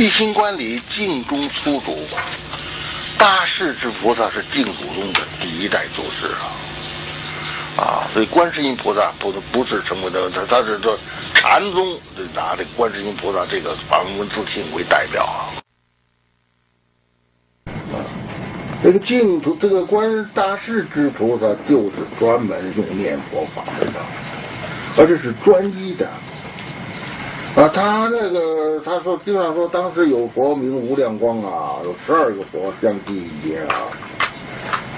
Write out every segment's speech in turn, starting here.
地心观里净中粗主，大势至菩萨是净土宗的第一代祖师啊。啊，所以观世音菩萨不不是成为的，他他是说禅宗拿这观世音菩萨这个梵文自信为代表啊。这个净土，这个观大势至菩萨就是专门用念佛法门的，而且是专一的。啊，他那个他说经常说，当时有佛名无量光啊，有十二个佛相继一劫啊。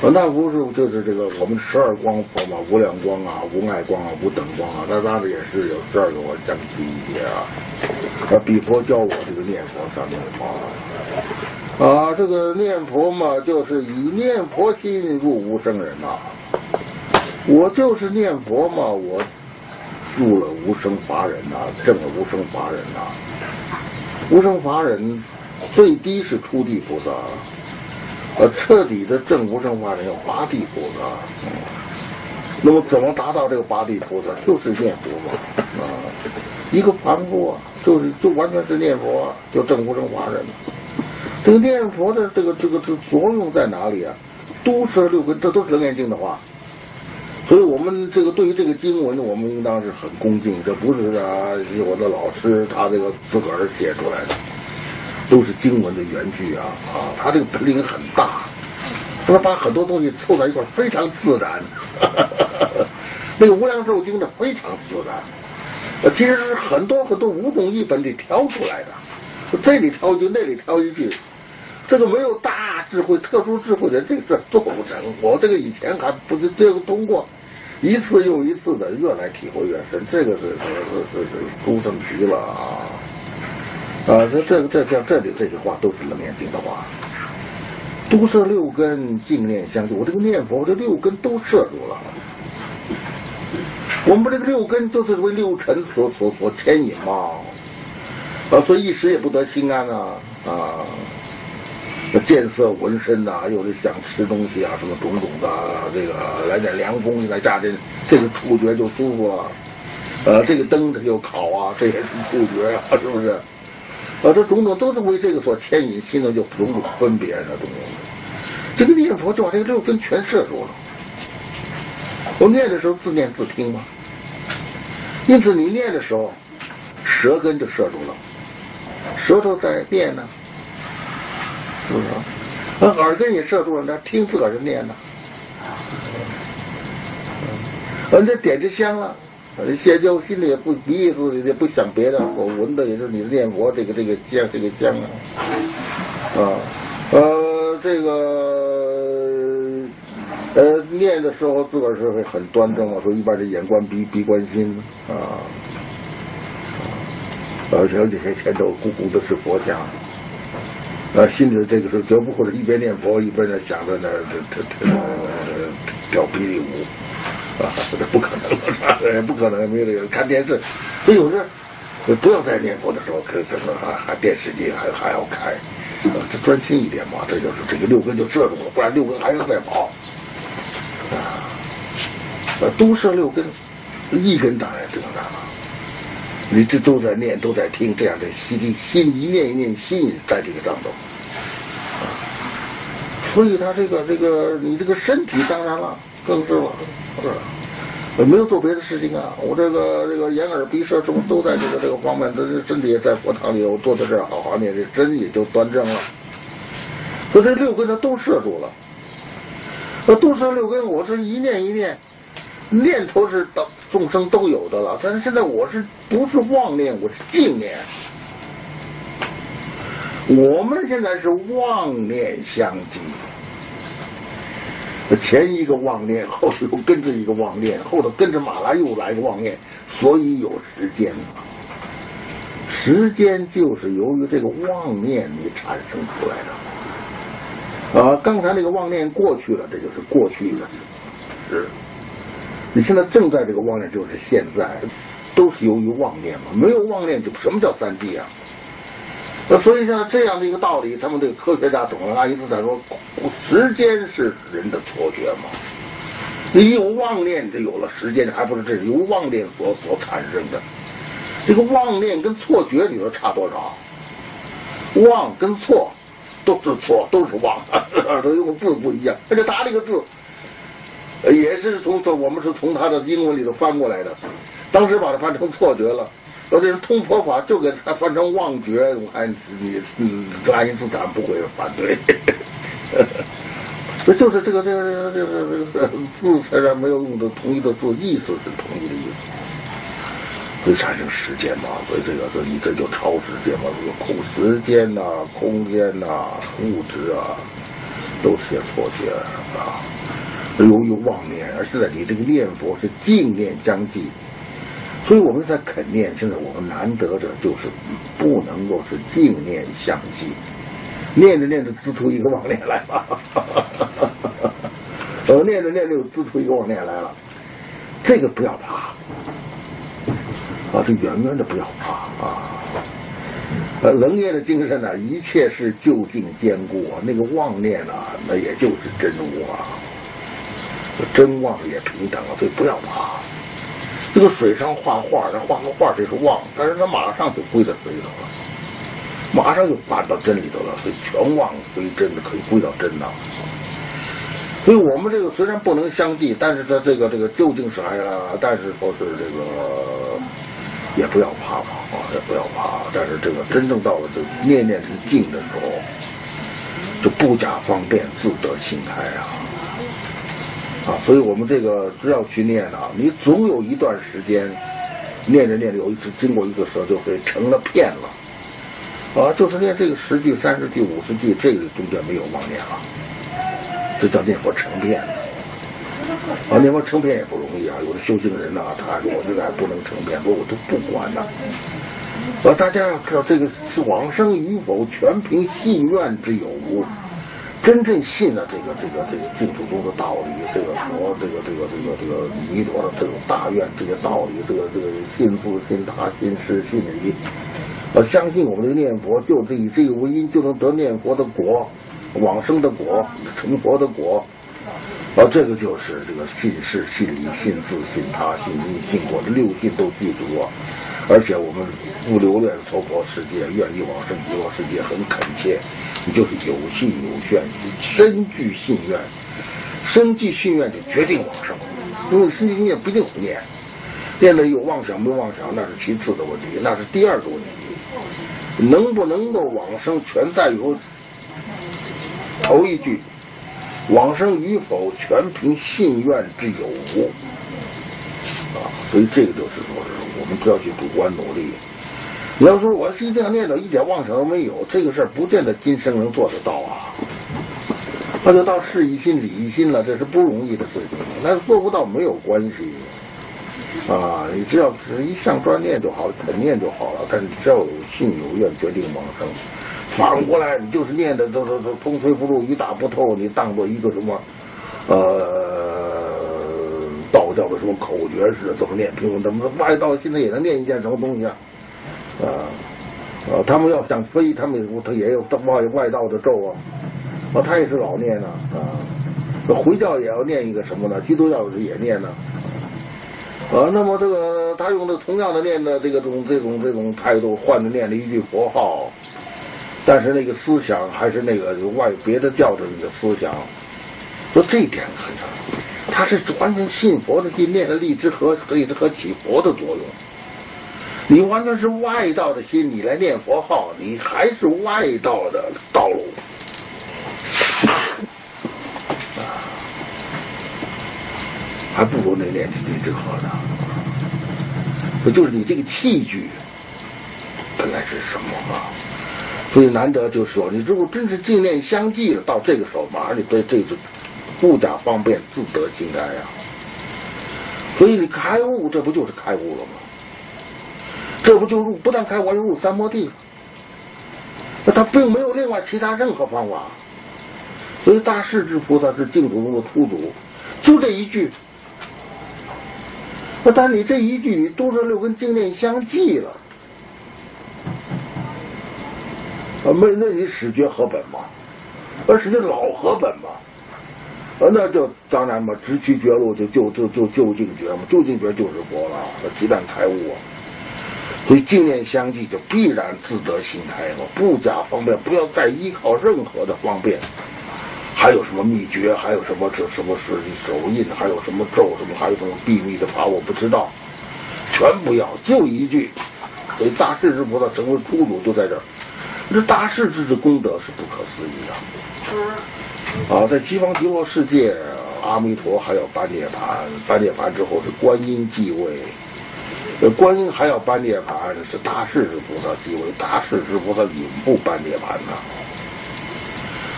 那不是就是这个我们十二光佛嘛，无量光啊，无碍光啊，无等光啊，他当时也是有十二个佛相继一劫啊。啊，比佛教我这个念佛上面啊。啊，这个念佛嘛，就是以念佛心入无生人呐。我就是念佛嘛，我入了无生法忍呐，证了无生法忍呐。无生法忍最低是初地菩萨，呃，彻底的证无生法忍要八地菩萨。那么怎么达到这个八地菩萨？就是念佛嘛。啊，一个凡夫啊，就是就完全是念佛，就证无生法忍。这个念佛的这个这个这个作用在哪里啊？都摄六根，这都是楞严经的话。所以我们这个对于这个经文，我们应当是很恭敬。这不是啊，我的老师他这个自个儿写出来的，都是经文的原句啊啊！他这个本领很大，他把很多东西凑在一块非常自然。那个无量寿经呢非常自然，其实是很多很多五种译本里挑出来的，这里挑一句，那里挑一句。这个没有大智慧、特殊智慧的这个事做不成。我这个以前还不是这个通过一次又一次的，越来体会越深。这个是是是是诸圣局了啊！啊，这这这像这里这些话都是楞严经的话。都摄六根，净念相续。我这个念佛，我这六根都摄住了。我们这个六根都是为六尘所所所牵引嘛，啊，所以一时也不得心安啊啊！见色闻声呐，有的想吃东西啊，什么种种的，这个来点凉风来加这，这个触觉就舒服了。呃，这个灯它就烤啊，这也是触觉呀，是不是？啊，这种种都是为这个所牵引，心中就种种分别的种种。这个念佛就把这个六根全摄住了。我念的时候自念自听嘛，因此你念的时候，舌根就摄住了，舌头在念呢。是不是？那耳根也摄住了，那听自个儿就念呢。嗯，这点着香啊，现在我心里也不鼻子也不想别的，我闻的也是你念佛这个这个香这个香啊。啊，呃，这个呃念的时候自个儿是会很端正嘛，说一般是眼观鼻，鼻观心啊。而且这些前头咕咕的是佛像。啊，心里这个时候绝不会是一边念佛一边在想着那这这这跳霹雳舞啊，这不可能，不可能没有这个看电视。所以有时候不要在念佛的时候，可怎么还还电视机还还要开，啊这专心一点嘛。这就是这个六根就摄住了，不然六根还要再跑啊。都摄六根，一根当然正常了。你这都在念，都在听，这样的心心一念一念心在这个当中，所以他这个这个你这个身体当然了更是了，是没有做别的事情啊。我这个这个眼耳鼻舌身都在这个这个方面，这身体也在佛堂里，我坐在这儿好好念，这身也就端正了。所以这六根它都摄住了，那都摄六根，我是一念一念。念头是到众生都有的了，但是现在我是不是妄念？我是净念。我们现在是妄念相继，前一个妄念，后又跟着一个妄念，后头跟着马来又来个妄念，所以有时间。时间就是由于这个妄念你产生出来的。啊，刚才那个妄念过去了，这就是过去的是。你现在正在这个妄念，就是现在，都是由于妄念嘛。没有妄念，就什么叫三谛啊？那所以像这样的一个道理，他们这个科学家懂了。爱因斯坦说，时间是人的错觉嘛。你有妄念，就有了时间，还不是这是由妄念所所产生的。这个妄念跟错觉，你说差多少？妄跟错都是错，都是妄，都用字不一样。而且大了一个字也是从从我们是从他的英文里头翻过来的，当时把它翻成错觉了。说这人通佛法就给他翻成妄觉，爱你嗯，爱因斯坦不会反对。这就是这个这个这个这个 字虽然没有用的同一的字，意思是同一的意思，会产生时间嘛？所以这个这你这就超时间嘛？这个空时间呐、空间呐、物质啊，都是些错觉啊。由于妄念，而现在你这个念佛是净念相继，所以我们在肯念。现在我们难得的就是不能够是净念相继。念着念着，滋出一个妄念来了。呃，念着念着，又滋出一个妄念来了。这个不要怕啊，这远远的不要怕啊。呃，楞严的精神呢，一切是就近坚固啊。那个妄念啊，那也就是真我。真妄也平等啊，所以不要怕。这个水上画画，他画个画这是妄，但是他马上就归到水里头了。马上就搬到真里头了，所以全忘归真的可以归到真呐。所以我们这个虽然不能相继，但是在这个这个究竟是还了，但是说是这个也不要怕嘛啊，也不要怕。但是这个真正到了这念念是静的时候，就不假方便，自得心开啊啊！所以我们这个只要去念啊，你总有一段时间念着念着，有一次经过一个时候就会成了片了。啊，就是念这个十句、三十句、五十句，这个中间没有妄念了，这叫念佛成片。啊，念佛成片也不容易啊，有的修行人呐，他说我这个还不能成片，说我都不管呐。啊，大家要知道，这个是往生与否，全凭信愿之有无。真正信了这个这个这个净土宗的道理，这个佛，这个这个这个这个弥陀的这种大愿这些道理，这个这个信父、信他、信师、信礼。我相信我们的念佛，就是以这个为因，就能得念佛的果，往生的果，成佛的果。啊，这个就是这个信事、信理、信自、信他、信因、信果这六信都记住啊。而且我们不留恋娑婆世界，愿意往生极乐世界，很恳切。你就是有信有愿，深具信愿，深具信愿就决定往生。因为深具信愿不一定念，念的有妄想没妄想那是其次的问题，那是第二个问题。能不能够往生，全在于头一句，往生与否，全凭信愿之有无啊。所以这个就是说，我们都要去主观努力。你要说我是一定要念到一点妄想都没有，这个事儿不见得今生能做得到啊。那就到事一心、理一心了，这是不容易的事情。那做不到没有关系。啊，你只要是一向专念就好，肯念就好了。但是只要有信有愿，决定往生。反过来，你就是念的都都都风吹不入，雨打不透，你当做一个什么，呃，道教的什么口诀似的，怎么念？平衡怎么外道现在也能念一件什么东西啊？啊啊，他们要想飞，他们他也有外外道的咒啊，啊，他也是老念呢啊。回教也要念一个什么呢？基督教也念呢。啊，那么这个他用的同样的念的这个种这种这种态度，换着念了一句佛号，但是那个思想还是那个外别的教的那个思想，说这一点很他是完全信佛的心，念的荔枝和可以和起佛的作用。你完全是外道的心，你来念佛号，你还是外道的道路。还不如那念起荔枝河呢。不就是你这个器具本来是什么啊？所以难得就是说，你如果真是净念相继了，到这个时候马上你对这就不假方便，自得心开呀。所以你开悟，这不就是开悟了吗？这不就入不但开悟，又入三摩地。那他并没有另外其他任何方法。所以大势至菩萨是净土中的初祖，就这一句。那但你这一句你都是六根经念相继了，啊没那你始觉合本嘛，而始觉老合本嘛，啊那就当然嘛，直趋绝路就就就就就近绝嘛，就近绝就是佛了，那鸡蛋开悟啊，所以净念相继就必然自得心开嘛，不假方便，不要再依靠任何的方便。还有什么秘诀？还有什么这什么是手印？还有什么咒？什么还有什么秘密的法？我不知道，全不要，就一句。所以大势至菩萨成为初祖就在这儿。这大势至的功德是不可思议的。啊，在西方极乐世界，阿弥陀还要颁涅盘，颁涅盘之后是观音继位。呃，观音还要颁涅盘，是大势至菩萨继位，大势至菩萨永不颁涅盘呐。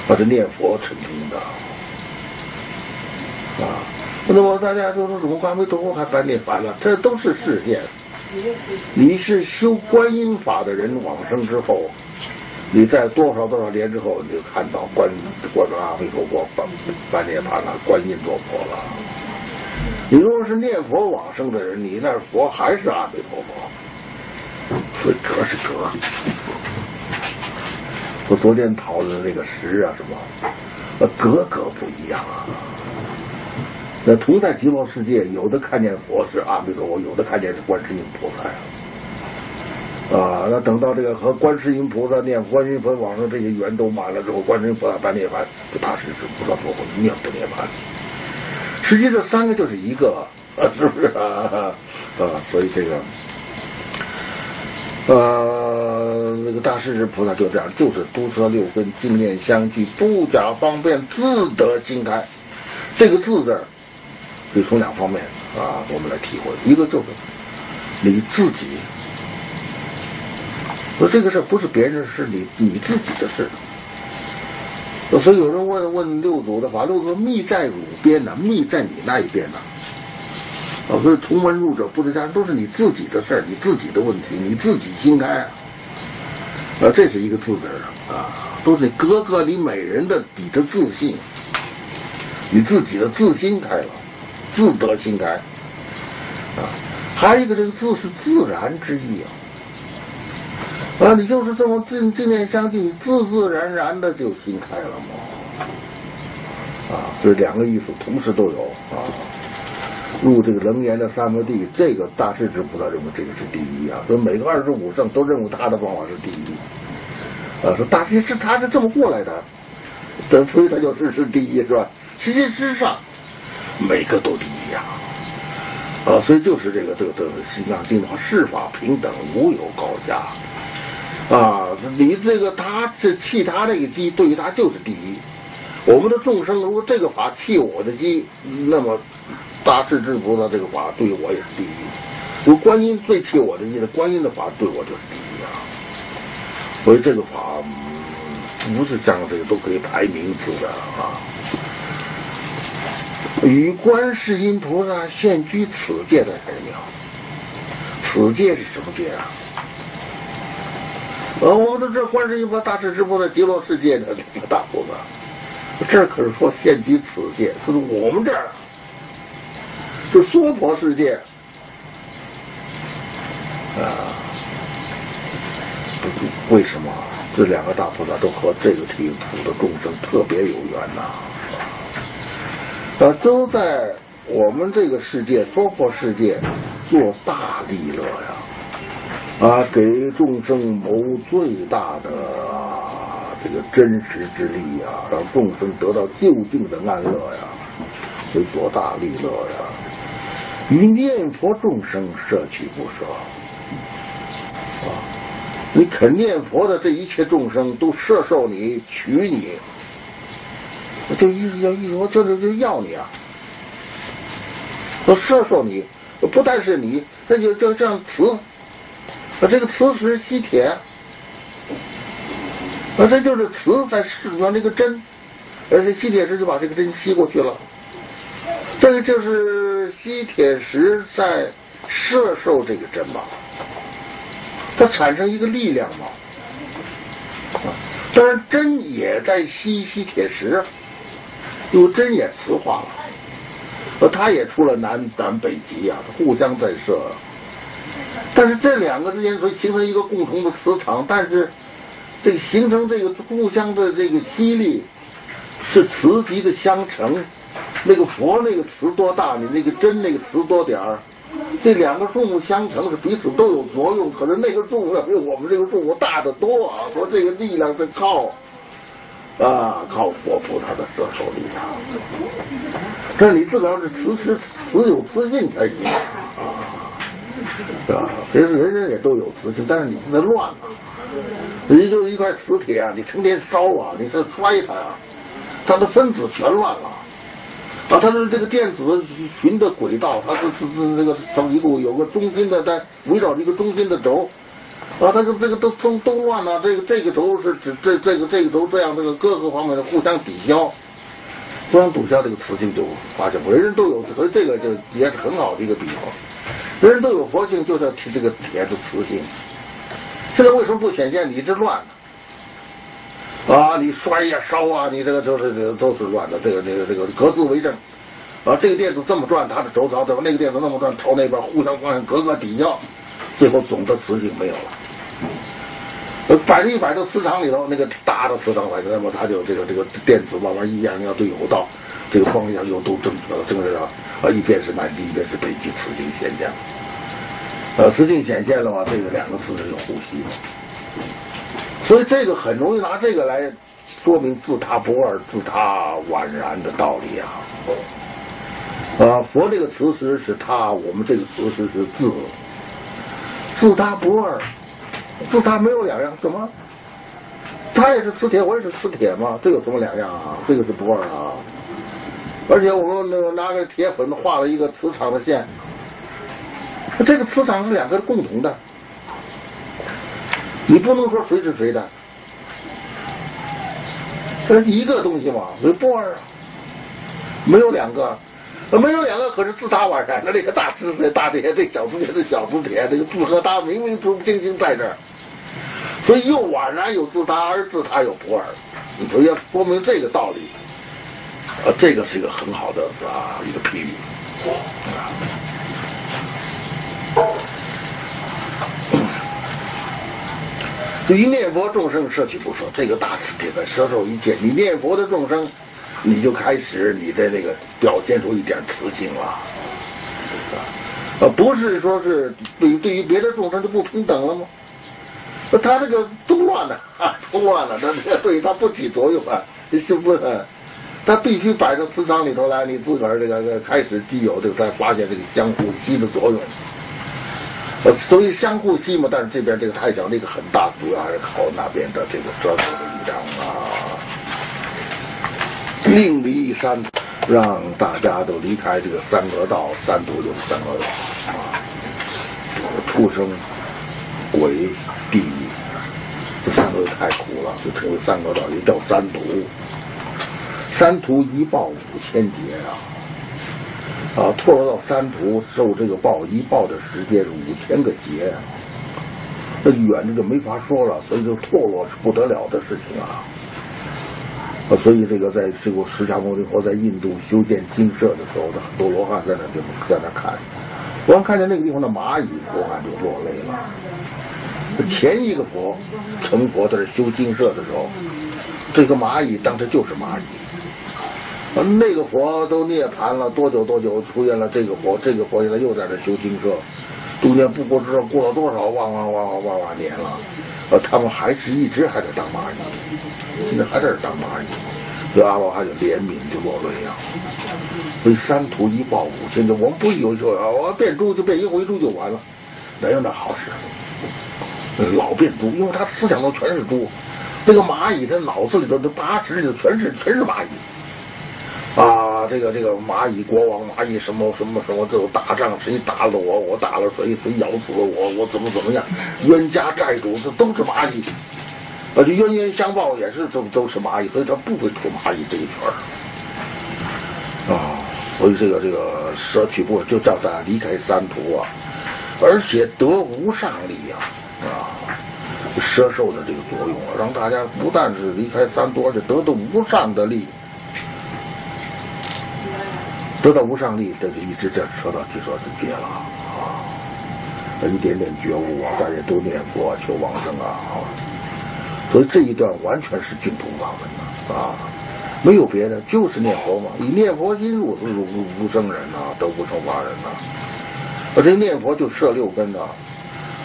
他是念佛成功的啊！那么大家都说怎么阿弥陀佛还翻涅盘了？这都是事件。你是修观音法的人往生之后，你在多少多少年之后，你就看到观观阿弥陀佛半半涅盘了，观音做佛了。你如果是念佛往生的人，你那佛还是阿弥陀佛，所以格是格。我昨天讨论那个石啊，什么，呃，格格不一样啊。那同在极乐世界，有的看见佛是阿弥陀佛，有的看见是观世音菩萨呀。啊那等到这个和观世音菩萨念观音佛往生这些缘都满了之后，观世音菩萨办涅槃，就大势至菩萨说一定不涅槃。实际这三个就是一个，啊是不是啊？啊，所以这个，呃，那个大势至菩萨就这样，就是毒舌六根，净念相继，不假方便，自得心开。这个字字可以从两方面啊，我们来体会。一个就是你自己，说这个事儿不是别人，是你你自己的事。所以有人问问六祖的话，六祖密在汝边呢，密在你那一边呢。啊，所以同门入者不知家，都是你自己的事儿，你自己的问题，你自己心开啊。啊，这是一个字字啊，都是格格你每人的你的自信，你自己的自心开了，自得心开啊。还有一个这个字是自然之意啊。啊，你就是这么正正念相继，自自然然的就心开了嘛。啊，这两个意思同时都有啊。入这个楞严的三摩地，这个大势至菩萨认为这个是第一啊。所以每个二十五圣都认为他的方法是第一。啊，说大势是他是这么过来的，等所以他就是是第一是吧？实际之上，每个都第一呀。啊，所以就是这个这个这个心藏经的话，世法平等，无有高下。啊，你这个他是弃他这个机，对于他就是第一。我们的众生如果这个法弃我的机，那么大势至菩萨这个法对我也是第一。如观音最弃我的意思，观音的法对我就是第一啊。所以这个法不是讲这个都可以排名次的啊。与观世音菩萨现居此界的人妙，此界是什么界啊？呃，我们都这观世音菩萨大势至菩萨极乐世界的那个大菩萨，这可是说现居此界，就是我们这儿，就娑婆世界啊。为什么这两个大菩萨都和这个地土的众生特别有缘呐？啊，都在我们这个世界娑婆世界做大利乐呀。啊给众生谋最大的这个真实之力呀，让众生得到就近的安乐呀，以多大利乐呀！与念佛众生摄取不舍啊！你肯念佛的这一切众生都摄受你、取你，就一要一说，这就就要你啊！都摄受你，不但是你，那就就这样慈。这个磁石吸铁，啊，这就是磁在释放这个针，而且吸铁石就把这个针吸过去了。这个就是吸铁石在摄受这个针嘛，它产生一个力量嘛。啊，当然针也在吸吸铁石，因为针也磁化了，呃，它也出了南南北极啊，互相在射。但是这两个之间所形成一个共同的磁场，但是这个形成这个互相的这个吸力是磁极的相乘。那个佛那个磁多大，你那个针那个磁多点儿，这两个数目相乘是彼此都有作用，可是那个数目要比我们这个数目大得多啊！说这个力量是靠啊靠佛菩萨的摄受力量，这你自个儿是慈实慈有慈信才行啊，是吧？其实人人也都有磁性，但是你现在乱了，你就是一块磁铁啊，你成天烧啊，你这摔它呀，它的分子全乱了。啊，它的这个电子循的轨道，它是是是这个从一路有个中心的，在围绕一个中心的轴，啊，它就这个都都都乱了。这个这个轴是指这这个这个轴这样这个各个方面的互相抵消，互相抵消，这个磁性就发现。人人都有，所以这个就也是很好的一个比方。人人都有佛性，就是要提这个铁的磁性。现在为什么不显现？你这乱？啊，你摔呀烧啊，你这个都是都是乱的，这个这个这个各自为政。啊，这个电子这么转，它的轴槽，怎么那个电子那么转，朝那边互相方向，格格抵消，最后总的磁性没有了。呃，摆着一摆到磁场里头，那个大的磁场反应，那么它就这个这个电子慢慢一样要都有到这个方向又都正确了，正确了。啊，一边是南极，一边是北极，磁性显现。呃，磁性显现的话，这个两个磁是有呼吸的。所以这个很容易拿这个来说明自他不二、自他宛然的道理啊！啊，佛这个词实是他，我们这个词实是自，自他不二，自他没有两样，怎么？他也是磁铁，我也是磁铁嘛，这有什么两样啊？这个是不二啊！而且我们那个拿个铁粉画了一个磁场的线，这个磁场是两个共同的。你不能说谁是谁的，这一个东西嘛，所以不二啊，没有两个，没有两个可是自他宛然的那个大磁铁大铁，这小磁铁是小磁铁，这个自和他明明不清清在这儿，所以又宛然有自他，而自他有不二，所以要说明这个道理，啊，这个是一个很好的啊一个比喻。对于念佛众生摄取不说，这个大慈这个摄受一切。你念佛的众生，你就开始你的那个表现出一点慈性了，啊，不是说是对于对于别的众生就不平等了吗？那他这个都乱了啊，都乱了，那对他不起作用啊，是不是？他必须摆到磁场里头来，你自个儿这个开始具有这个，才发现这个相互吸的作用。呃所以相互吸嘛，但是这边这个太小，那个很大，主要还是靠那边的这个遮挡的力量啊。另离山，让大家都离开这个三恶道，三途有三恶道啊，畜生、鬼、地狱，这三个太苦了，就成为三恶道，也叫三途。三途一报五千劫啊。啊，堕落到三途受这个报，一报的时间是五千个劫，那远的就没法说了。所以，就堕落是不得了的事情啊。啊，所以这个在这个释迦牟尼佛在印度修建精舍的时候，很多罗汉在那地方在那看，光看见那个地方的蚂蚁，罗汉就落泪了。前一个佛成佛在这修精舍的时候，这个蚂蚁当时就是蚂蚁。那个佛都涅槃了多久多久出现了这个佛，这个佛现在又在这修精舍，中间不不知道过了多少万万万万万万年了，呃，他们还是一直还在当蚂蚁，现在还在当蚂蚁，所以阿罗汉就怜悯就落泪啊，所以三途一报五千劫，我们不有说啊，我变猪就变一回猪就完了，哪有那好事？老变猪，因为他思想中全是猪，那个蚂蚁他脑子里头的八十里头全是全是蚂蚁。啊，这个这个蚂蚁国王，蚂蚁什么什么什么，这种打仗，谁打了我，我打了谁，谁咬死了我，我怎么怎么样，冤家债主，这都是蚂蚁，啊，就冤冤相报也是都都是蚂蚁，所以他不会出蚂蚁这一圈啊，所以这个这个舍取不就叫他离开三途啊，而且得无上力啊啊，舍受的这个作用啊，让大家不但是离开三途，而且得到无上的力。得到无上力，这就一直这说到就说是戒了啊，一点点觉悟啊，大家都念佛求往生啊，所以这一段完全是净土法门呐啊，没有别的，就是念佛嘛，以念佛心入是入无生人呐，得无生法人呐，我这念佛就摄六根啊，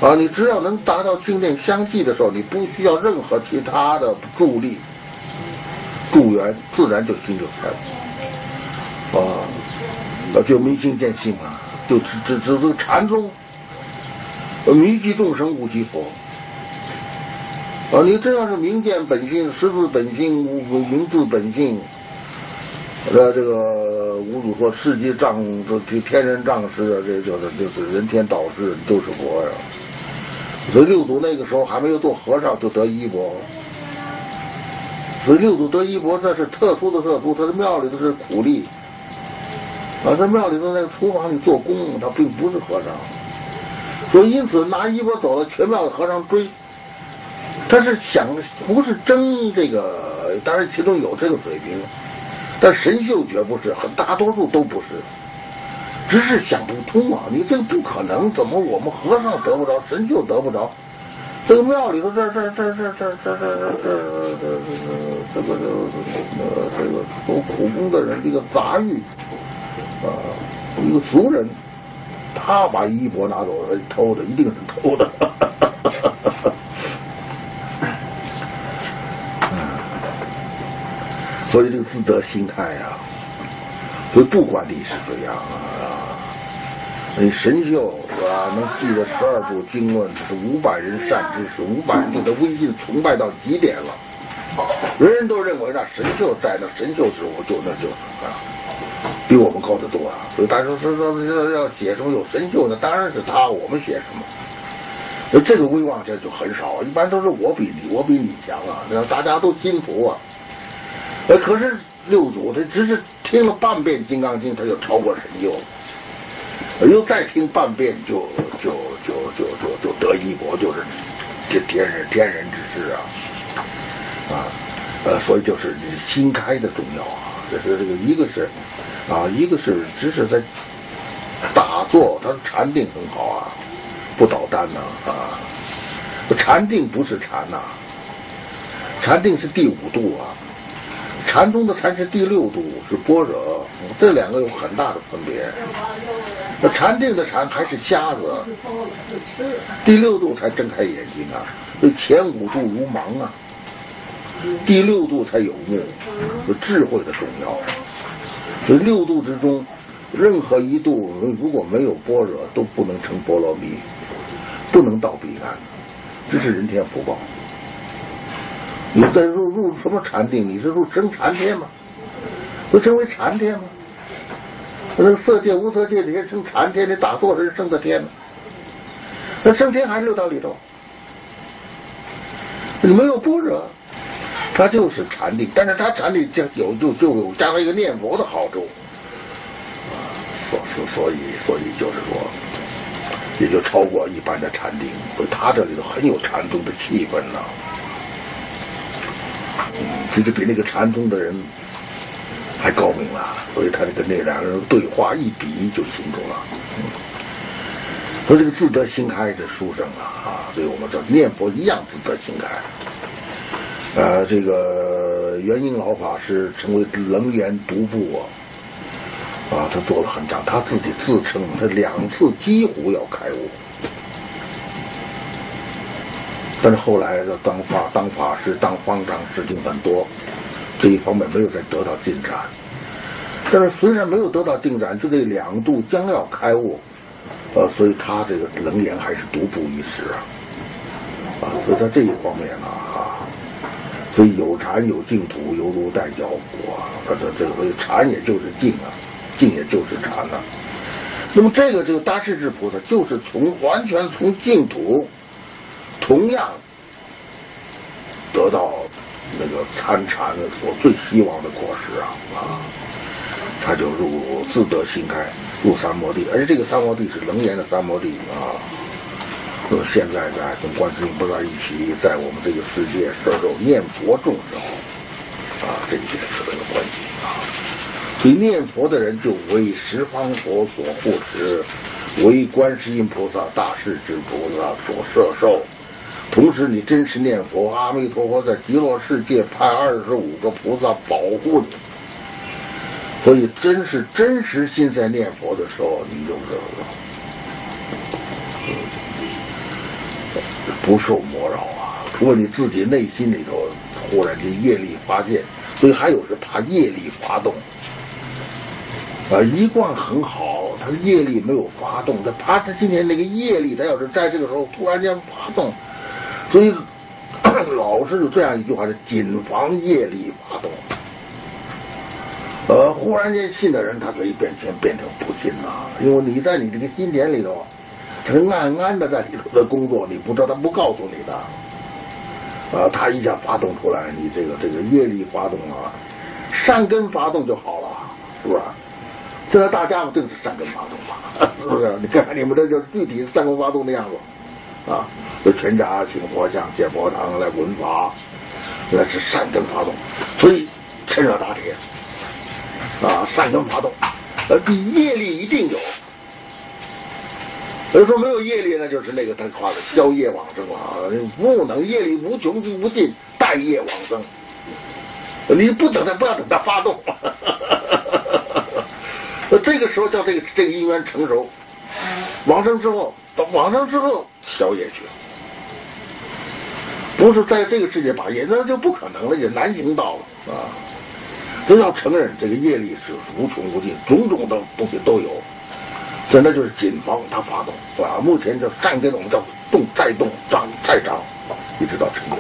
啊，你只要能达到静念相继的时候，你不需要任何其他的助力、助缘，自然就心就开了。啊，那就明心见性嘛，就只只只是禅宗，迷其众生，悟其佛。啊，你这要是明见本性，识自本性，明自本性。呃，这个五祖说，世界仗这天人仗势啊，这就是就是人天道士都是佛呀。所以六祖那个时候还没有做和尚就得衣钵，所以六祖得衣钵这是特殊的特殊，他的庙里头是苦力，啊，在庙里头那个厨房里做工，他并不是和尚，所以因此拿衣钵走了，全庙的和尚追，他是想不是争这个，当然其中有这个水平。但神秀绝不是，很大多数都不是，只是想不通啊！你这个不可能，怎么我们和尚得不着，神秀得不着？这个庙里头，这这这这这这这这这这这个呃这个做苦工的人，一个杂役啊，一个俗人，他把衣钵拿走了，偷的，一定是偷的。所以这个自得心态呀，所以不管历史怎样啊，你神秀是吧？能记得十二部经论，是五百人善知识，五百人对他微信崇拜到极点了，人人都认为那神秀在那神秀之物就那就啊，比我们高得多啊。所以大家说说要要写什么有神秀的，当然是他，我们写什么？那这个威望这就很少，一般都是我比你，我比你强啊，让大家都心服啊。呃，可是六祖他只是听了半遍《金刚经》，他就超过神秀，又再听半遍，就就就就就就得一国，就是这天人天人之事啊啊呃，所以就是心开的重要啊。这是这个一个是啊，一个是只是在打坐，他禅定很好啊，不捣蛋呐啊。禅定不是禅呐，禅定是第五度啊。禅宗的禅是第六度，是般若，这两个有很大的分别。那禅定的禅还是瞎子，第六度才睁开眼睛啊！那前五度如盲啊，第六度才有目，有智慧的重要。所以六度之中，任何一度如果没有般若，都不能成波罗蜜，不能到彼岸，这是人天福报。你在入入什么禅定？你是入生禅天吗？不成为禅天吗？那色界、无色界这些升禅天，你打坐是升的天吗？那升天还是六道里头？你没有般若，它就是禅定，但是它禅定就有就就有加上一个念佛的好处，所所所以所以就是说，也就超过一般的禅定，所以它这里头很有禅宗的气氛呢。其实比那个禅宗的人还高明了，所以他就跟那两个人对话一比就清楚了。说这个自得心开这书生啊，啊，所以我们说念佛一样自得心开。呃，这个元英老法师成为楞严独步啊，啊，他做了很长，他自己自称他两次几乎要开悟。但是后来的当法当法师当方丈事情很多，这一方面没有再得到进展。但是虽然没有得到进展，这两度将要开悟，呃，所以他这个楞严还是独步一时啊，啊，所以在这一方面呢，啊，所以有禅有净土，犹如待交虎啊，他这这个所以禅也就是净啊，净也就是禅啊。那么这个这个大势至菩萨就是从完全从净土。同样得到那个参禅所最希望的果实啊啊，他就入自得心开，入三摩地，而这个三摩地是楞严的三摩地啊。那么现在在跟观世音菩萨一起在我们这个世界受受念佛众生啊，这一点是这个关系啊。所以念佛的人就为十方佛所护持，为观世音菩萨大势至菩萨所摄受。同时你真实念佛，阿弥陀佛在极乐世界派二十五个菩萨保护你。所以，真是真实心在念佛的时候，你就是不受魔扰啊。除了你自己内心里头忽然间业力发现，所以还有是怕业力发动。啊，一贯很好，他业力没有发动，他怕他今天那个业力，他要是在这个时候突然间发动。所以老是有这样一句话是谨防业力发动。呃，忽然间信的人，他可以变天变成不信了，因为你在你这个心田里头，他是暗暗的在里头的工作，你不知道他不告诉你的。啊，他一下发动出来，你这个这个业力发动了，善根发动就好了，是不是？现在大家伙正是善根发动嘛，是不是？你看看你们这就是具体善根发动的样子啊！这全家请佛像、建佛堂来闻法，那是善根发动，所以趁热打铁啊！善根发动，呃，业力一定有。有人说没有业力，那就是那个他夸的消业往生啊，不能业力无穷无尽，待业往生。你不等他，不要等他发动。那 这个时候叫这个这个因缘成熟，往生之后，到往生之后消业去，不是在这个世界把业，那就不可能了，也难行道了啊！都要承认这个业力是无穷无尽，种种的东西都有，这那就是谨防它发动，啊？目前叫善根，我们叫动再动涨再涨，一直到成就。